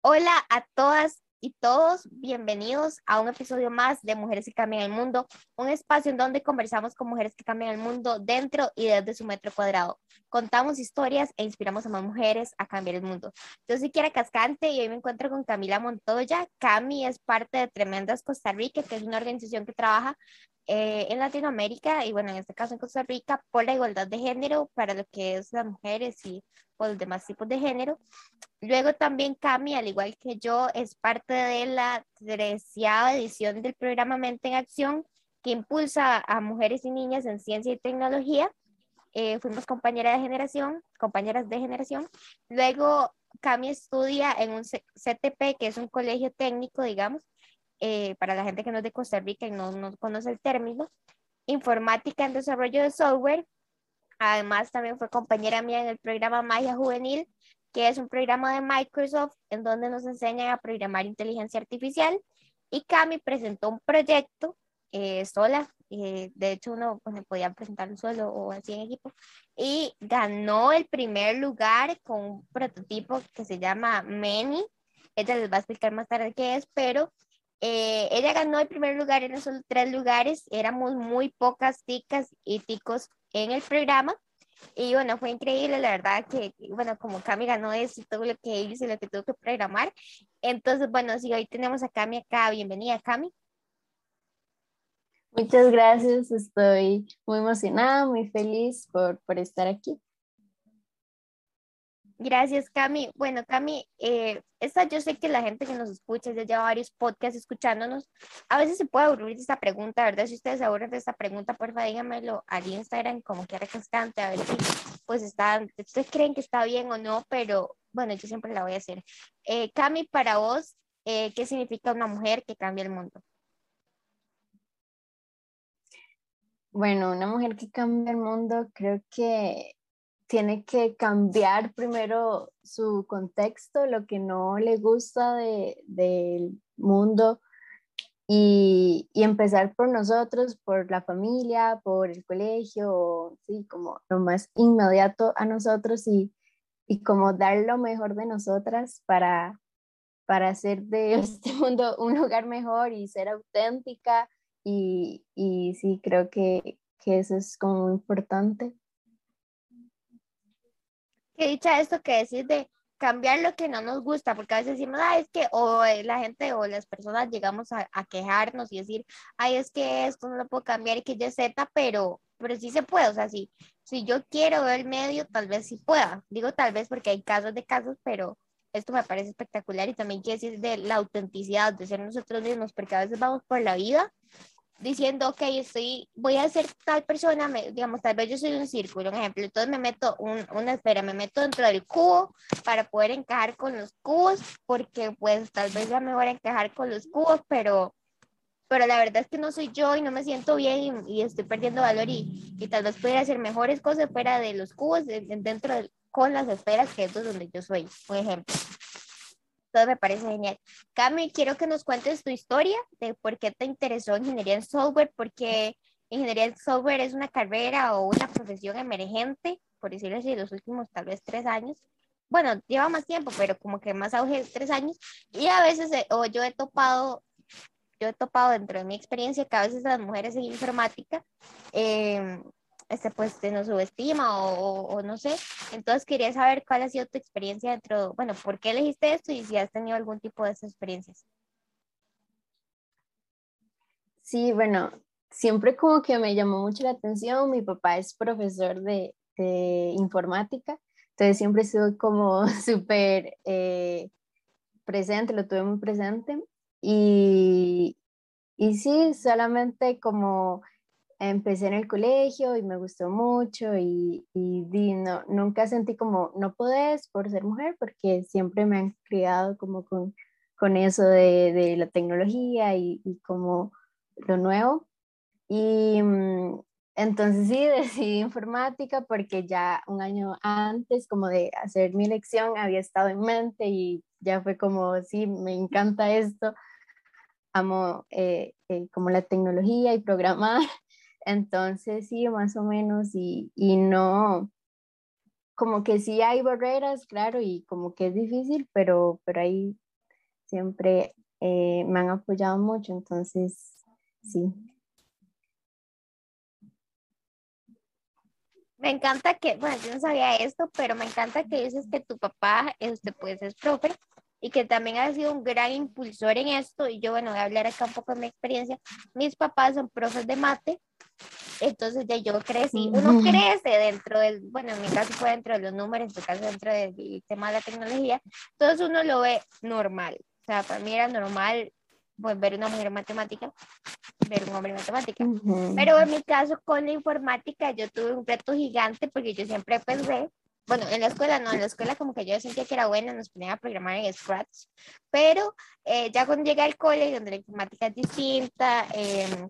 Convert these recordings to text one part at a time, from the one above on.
Hola a todas y todos, bienvenidos a un episodio más de Mujeres que Cambian el Mundo, un espacio en donde conversamos con mujeres que cambian el mundo dentro y desde su metro cuadrado. Contamos historias e inspiramos a más mujeres a cambiar el mundo. Yo soy Kiara Cascante y hoy me encuentro con Camila Montoya. Cami es parte de Tremendas Costa Rica, que es una organización que trabaja eh, en Latinoamérica y bueno, en este caso en Costa Rica, por la igualdad de género para lo que es las mujeres y por los demás tipos de género. Luego también Cami, al igual que yo, es parte de la treceava edición del programa Mente en Acción, que impulsa a mujeres y niñas en ciencia y tecnología. Eh, fuimos compañeras de generación, compañeras de generación. Luego Cami estudia en un CTP, que es un colegio técnico, digamos, eh, para la gente que no es de Costa Rica y no, no conoce el término, informática en desarrollo de software. Además, también fue compañera mía en el programa Magia Juvenil, que es un programa de Microsoft en donde nos enseñan a programar inteligencia artificial. Y Cami presentó un proyecto eh, sola, eh, de hecho uno pues, podía presentarlo solo o así en equipo, y ganó el primer lugar con un prototipo que se llama Many. Ella les va a explicar más tarde qué es, pero eh, ella ganó el primer lugar en esos tres lugares. Éramos muy pocas ticas y ticos en el programa. Y bueno, fue increíble, la verdad que, bueno, como Cami ganó eso y todo lo que hizo y lo que tuvo que programar. Entonces, bueno, sí, hoy tenemos a Cami acá. Bienvenida, Cami. Muchas gracias, estoy muy emocionada, muy feliz por, por estar aquí. Gracias, Cami. Bueno, Cami, eh, esta yo sé que la gente que nos escucha ya lleva varios podcasts escuchándonos. A veces se puede aburrir de esta pregunta, ¿verdad? Si ustedes se aburren de esta pregunta, porfa, díganmelo al Instagram como que refrescante, a ver si pues están, ustedes creen que está bien o no, pero bueno, yo siempre la voy a hacer. Eh, Cami, para vos, eh, ¿qué significa una mujer que cambia el mundo? Bueno, una mujer que cambia el mundo, creo que tiene que cambiar primero su contexto, lo que no le gusta del mundo y, empezar por nosotros, por la familia, por el colegio, sí, como lo más inmediato a nosotros y, y como dar lo mejor de nosotras para, para hacer de este mundo un lugar mejor y ser auténtica y, y sí, creo que, que eso es como importante. Qué dicha esto que decís de cambiar lo que no nos gusta, porque a veces decimos, ah, es que, o eh, la gente o las personas llegamos a, quejarnos y decir, ay, es que esto no lo puedo cambiar y que ya Z, pero, pero sí se puede, o sea, si, si yo quiero ver el medio, tal vez sí pueda. Digo tal vez porque hay casos de casos, pero esto me parece espectacular y también quiere decir de la autenticidad, de ser nosotros mismos, porque a veces vamos por la vida diciendo, ok, estoy, voy a ser tal persona, digamos, tal vez yo soy un círculo, un ejemplo, entonces me meto un, una esfera, me meto dentro del cubo para poder encajar con los cubos, porque pues tal vez ya me voy a encajar con los cubos, pero, pero la verdad es que no soy yo y no me siento bien y, estoy perdiendo valor y, y, tal vez pudiera hacer mejores cosas fuera de los cubos, dentro de, con las esferas, que es donde yo soy, un ejemplo todo me parece genial. Cami, quiero que nos cuentes tu historia de por qué te interesó ingeniería en software, porque ingeniería en software es una carrera o una profesión emergente, por decirlo así, los últimos tal vez tres años. Bueno, lleva más tiempo, pero como que más auge tres años. Y a veces, eh, o yo he topado, yo he topado dentro de mi experiencia que a veces las mujeres en informática eh, este, pues se nos subestima o, o, no sé. Entonces quería saber cuál ha sido tu experiencia dentro, bueno, ¿por qué elegiste esto y si has tenido algún tipo de esas experiencias? Sí, bueno, siempre como que me llamó mucho la atención. Mi papá es profesor de, de informática, entonces siempre estuve como súper eh, presente, lo tuve muy presente. Y, y sí, solamente como empecé en el colegio y me gustó mucho y, y, no, nunca sentí como no podés por ser mujer porque siempre me han criado como con, con eso de, de, la tecnología y, y, como lo nuevo. Y mm, entonces sí, decidí informática porque ya un año antes como de hacer mi elección había estado en mente y ya fue como, sí, me encanta esto, amo eh, eh, como la tecnología y programar. Entonces, sí, más o menos, y, y no, como que sí hay barreras, claro, y como que es difícil, pero, pero ahí siempre eh, me han apoyado mucho, entonces sí. Me encanta que, bueno, yo no sabía esto, pero me encanta que dices que tu papá, este, pues es profe y que también ha sido un gran impulsor en esto. Y yo, bueno, voy a hablar acá un poco de mi experiencia. Mis papás son profes de mate, entonces ya yo crecí, uno crece dentro del, bueno, en mi caso fue dentro de los números, en tu caso dentro del tema de la tecnología, entonces uno lo ve normal. O sea, para mí era normal pues, ver una mujer matemática, ver un hombre matemática. Pero en mi caso con la informática yo tuve un reto gigante porque yo siempre pensé, bueno, en la escuela no, en la escuela como que yo sentía que era buena, nos ponían a programar en Scratch, pero eh, ya cuando llegué al cole, donde la informática es distinta, eh,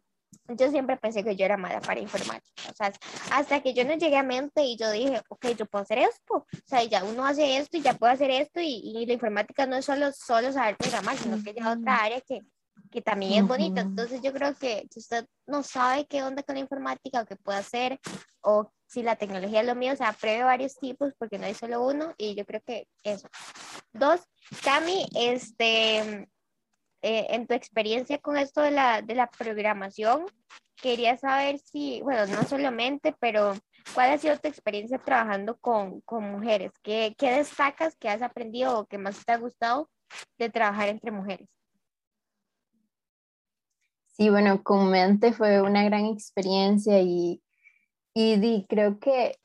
yo siempre pensé que yo era mala para informática, o sea, hasta que yo no llegué a mente y yo dije, ok, yo puedo hacer esto, o sea, ya uno hace esto y ya puedo hacer esto y, y la informática no es solo, solo saber programar, sino que ya otra área que, que también es bonita, entonces yo creo que si usted no sabe qué onda con la informática o qué puede hacer, o si la tecnología es lo mío, o sea, pruebe varios tipos porque no hay solo uno y yo creo que eso. Dos, Cami, este, eh, en tu experiencia con esto de la, de la programación, quería saber si, bueno, no solamente, pero ¿cuál ha sido tu experiencia trabajando con, con mujeres? ¿Qué, ¿Qué, destacas que has aprendido o que más te ha gustado de trabajar entre mujeres? Sí, bueno, con Mente fue una gran experiencia y, y, creo que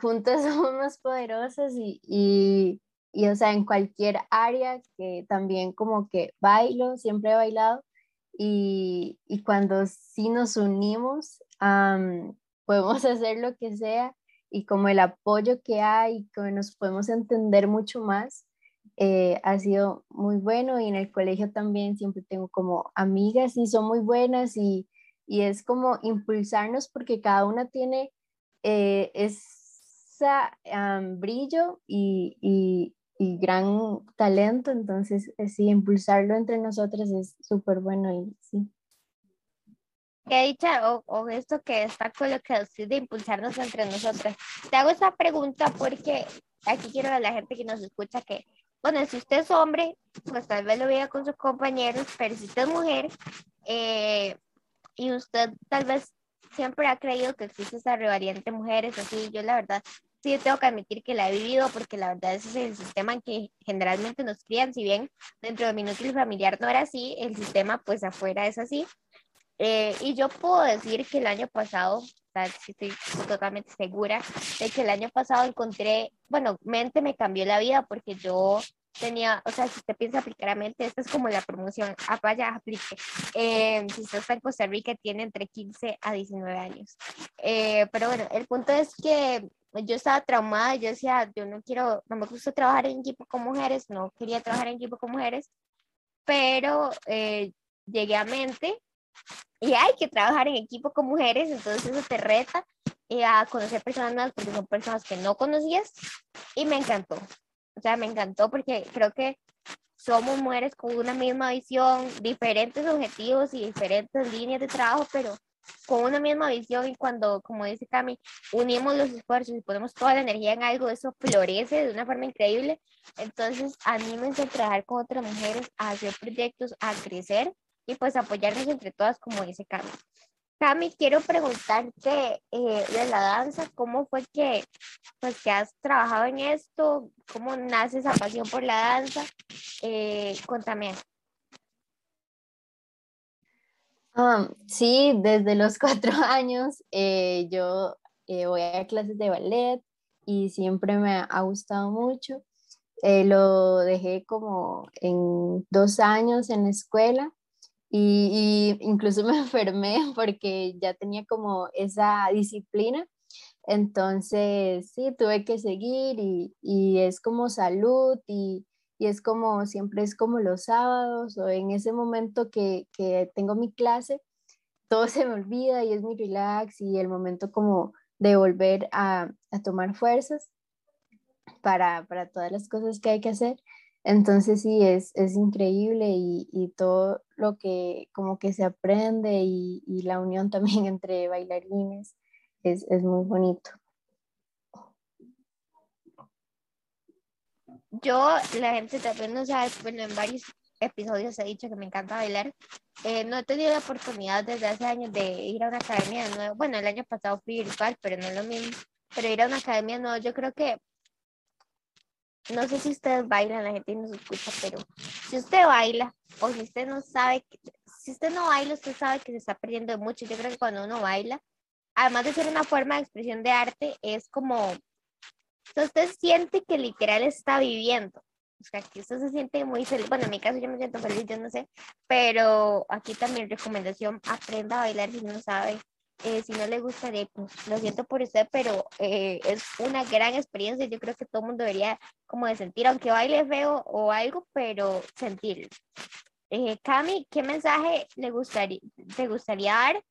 juntas somos más poderosas y y o sea, en cualquier área que también como que bailo, siempre he bailado y, y cuando sí nos unimos, podemos hacer lo que sea y como el apoyo que hay, que nos podemos entender mucho más, eh, ha sido muy bueno y en el colegio también siempre tengo como amigas y son muy buenas y, y es como impulsarnos porque cada una tiene eh, esa brillo y, y gran talento, entonces eh, sí, impulsarlo entre nosotras es súper bueno y sí. Qué dicha, o, o, esto que está con lo que decís de impulsarnos entre nosotras. Te hago esta pregunta porque aquí quiero a la gente que nos escucha que, bueno, si usted es hombre, pues tal vez lo vea con sus compañeros, pero si usted es mujer eh, y usted tal vez siempre ha creído que existe esa rivalidad entre mujeres, así, yo la verdad sí tengo que admitir que la he vivido porque la verdad ese es el sistema en que generalmente nos crían, si bien dentro de mi núcleo familiar no era así, el sistema pues afuera es así. Eh, y yo puedo decir que el año pasado, estoy totalmente segura de que el año pasado encontré, bueno, mente me cambió la vida porque yo tenía, o sea, si usted piensa aplicar a mente, esta es como la promoción, ah, vaya, aplique. Eh, si usted está en Costa Rica, tiene entre 15 a 19 años. Eh, pero bueno, el punto es que yo estaba traumada, yo decía, yo no quiero, no me gusta trabajar en equipo con mujeres, no quería trabajar en equipo con mujeres, pero eh, llegué a mente y hay que trabajar en equipo con mujeres, entonces eso te reta eh, a conocer personas nuevas porque son personas que no conocías y me encantó. O sea, me encantó porque creo que somos mujeres con una misma visión, diferentes objetivos y diferentes líneas de trabajo, pero con una misma visión y cuando, como dice Cami, unimos los esfuerzos y ponemos toda la energía en algo, eso florece de una forma increíble. Entonces, anímense a trabajar con otras mujeres, a hacer proyectos, a crecer y pues apoyarnos entre todas, como dice Cami. Cami, quiero preguntarte eh, de la danza, ¿cómo fue que, pues, que has trabajado en esto? ¿Cómo nace esa pasión por la danza? Eh, cuéntame. Ah, sí, desde los cuatro años eh, yo eh, voy a clases de ballet y siempre me ha gustado mucho. Eh, lo dejé como en dos años en la escuela y, incluso me enfermé porque ya tenía como esa disciplina. Entonces, sí, tuve que seguir y, y es como salud y, y es como, siempre es como los sábados o en ese momento que, que tengo mi clase, todo se me olvida y es mi relax y el momento como de volver a, a tomar fuerzas para, para, todas las cosas que hay que hacer. Entonces sí, es, es increíble y, y, todo lo que como que se aprende y, y la unión también entre bailarines es, es muy bonito. Yo, la gente también no sabe, bueno, en varios episodios he dicho que me encanta bailar. Eh, no he tenido la oportunidad desde hace años de ir a una academia de nuevo. Bueno, el año pasado fui virtual, pero no es lo mismo. Pero ir a una academia nueva, yo creo que no sé si ustedes bailan, la gente no se escucha, pero si usted baila o si usted no sabe, si usted no baila, usted sabe que se está perdiendo mucho. Yo creo que cuando uno baila, además de ser una forma de expresión de arte, es como, usted siente que literal está viviendo. O sea, que usted se siente muy feliz. Bueno, en mi caso yo me siento feliz, yo no sé, pero aquí también recomendación, aprenda a bailar si no sabe eh, si no le gustaría, pues lo siento por usted, pero eh, es una gran experiencia. Yo creo que todo el mundo debería como de sentir, aunque baile feo o algo, pero sentirlo. Eh, Cami, ¿qué mensaje le gustaría, te gustaría dar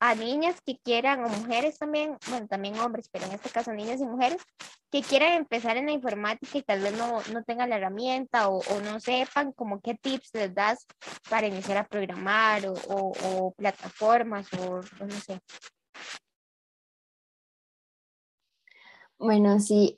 a niñas que quieran, o mujeres también, bueno, también hombres, pero en este caso niñas y mujeres, que quieran empezar en la informática y tal vez no, no tengan la herramienta o, no sepan como qué tips les das para iniciar a programar o, plataformas o, no sé? Bueno, sí,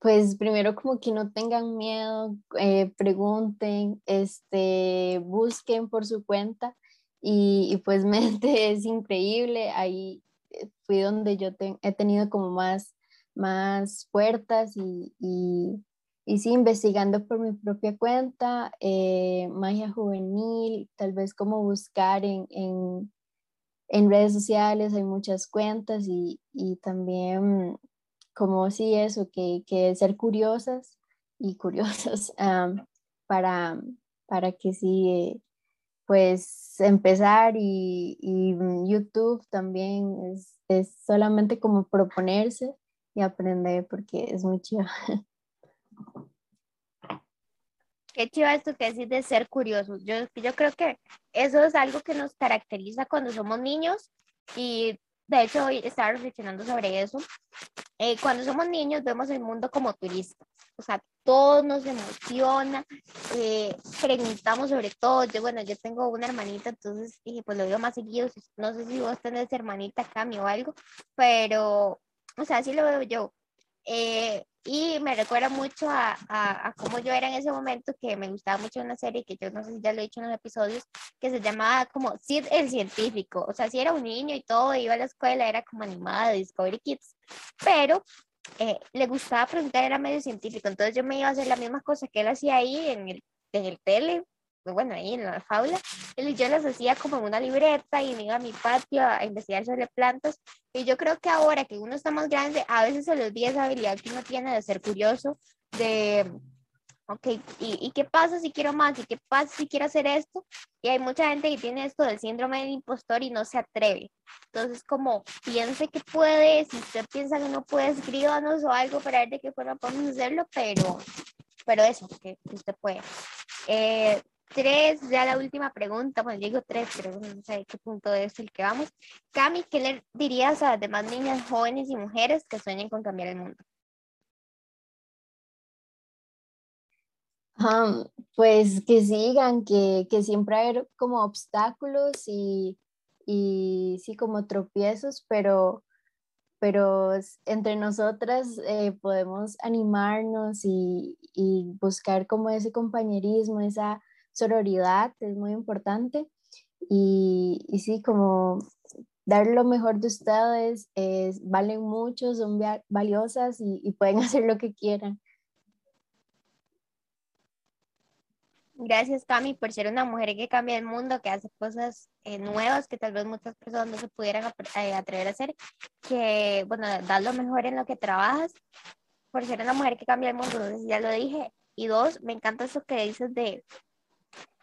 pues primero como que no tengan miedo, eh, pregunten, este, busquen por su cuenta y, pues mente es increíble, ahí eh, fui donde yo he tenido como más, más puertas y, y, y, sí, investigando por mi propia cuenta, eh, magia juvenil, tal vez como buscar en, en, en, redes sociales, hay muchas cuentas y, y también como sí eso, que, que ser curiosas y curiosas para, para que sí eh, pues empezar y, YouTube también es, es, solamente como proponerse y aprender porque es muy chido. Qué chido esto que decís de ser curiosos. Yo, yo creo que eso es algo que nos caracteriza cuando somos niños y de hecho hoy estaba reflexionando sobre eso. Eh, cuando somos niños vemos el mundo como turistas, o sea, todo nos emociona, eh, preguntamos sobre todo, yo bueno, yo tengo una hermanita, entonces dije, pues lo veo más seguido, no sé si vos tenés hermanita Cami o algo, pero, o sea, así lo veo yo. Eh, y me recuerda mucho a, a, a, cómo yo era en ese momento, que me gustaba mucho una serie que yo no sé si ya lo he dicho en los episodios, que se llamaba como Sid el científico. O sea, si era un niño y todo, iba a la escuela, era como animada de Discovery Kids, pero eh, le gustaba preguntar, era medio científico, entonces yo me iba a hacer la misma cosa que él hacía ahí en el, en el tele, bueno, ahí en la faula, y yo las hacía como en una libreta y me iba a mi patio a investigar sobre plantas, y yo creo que ahora que uno está más grande, a veces se le olvida esa habilidad que uno tiene de ser curioso, de ok, ¿y, ¿y, qué pasa si quiero más? ¿Y qué pasa si quiero hacer esto? Y hay mucha gente que tiene esto del síndrome del impostor y no se atreve. Entonces, como piense que puede, si usted piensa que no puede, escríbanos o algo para ver de qué forma podemos hacerlo, pero, pero eso, que usted puede. Eh, tres, ya la última pregunta, bueno, digo tres, pero no sé qué punto es el que vamos. Cami, ¿qué le dirías a las demás niñas, jóvenes y mujeres que sueñen con cambiar el mundo? pues que sigan, que, que, siempre hay como obstáculos y, y sí como tropiezos, pero, pero entre nosotras eh, podemos animarnos y, y, buscar como ese compañerismo, esa sororidad, es muy importante. Y, y sí, como dar lo mejor de ustedes, es, valen mucho, son valiosas y, y pueden hacer lo que quieran. Gracias, Cami, por ser una mujer que cambia el mundo, que hace cosas eh, nuevas que tal vez muchas personas no se pudieran eh, atrever a hacer, que, bueno, das lo mejor en lo que trabajas, por ser una mujer que cambia el mundo, ya lo dije. Y dos, me encanta eso que dices de,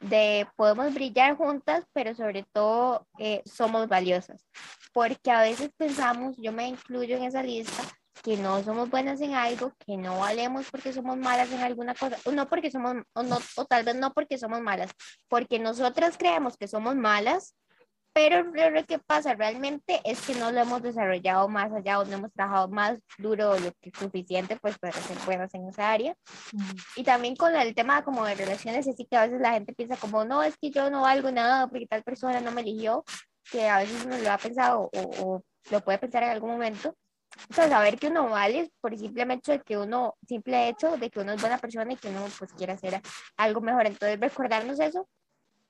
de podemos brillar juntas, pero sobre todo eh, somos valiosas, porque a veces pensamos, yo me incluyo en esa lista, que no somos buenas en algo, que no valemos porque somos malas en alguna cosa, no porque somos, o, no, o tal vez no porque somos malas, porque nosotras creemos que somos malas, pero lo que pasa realmente es que no lo hemos desarrollado más allá o no hemos trabajado más duro lo que es suficiente pues para ser buenas en esa área. Y también con el tema como de relaciones, así que a veces la gente piensa como, no, es que yo no valgo nada porque tal persona no me eligió, que a veces uno lo ha pensado o, o lo puede pensar en algún momento, o sea, saber que uno vale por el simple hecho de que uno, simple hecho de que uno es buena persona y que uno pues quiere hacer algo mejor. Entonces recordarnos eso,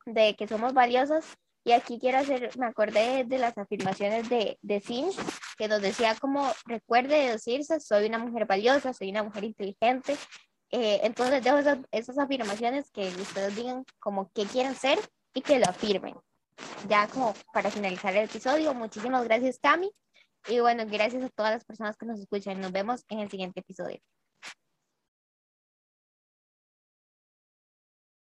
de que somos valiosas. Y aquí quiero hacer, me acordé de las afirmaciones de, de Sims, que nos decía como, recuerde decirse, soy una mujer valiosa, soy una mujer inteligente. Eh, entonces dejo esas, esas afirmaciones que ustedes digan como qué quieren ser y que lo afirmen. Ya como para finalizar el episodio, muchísimas gracias Cami y bueno, gracias a todas las personas que nos escuchan. Nos vemos en el siguiente episodio.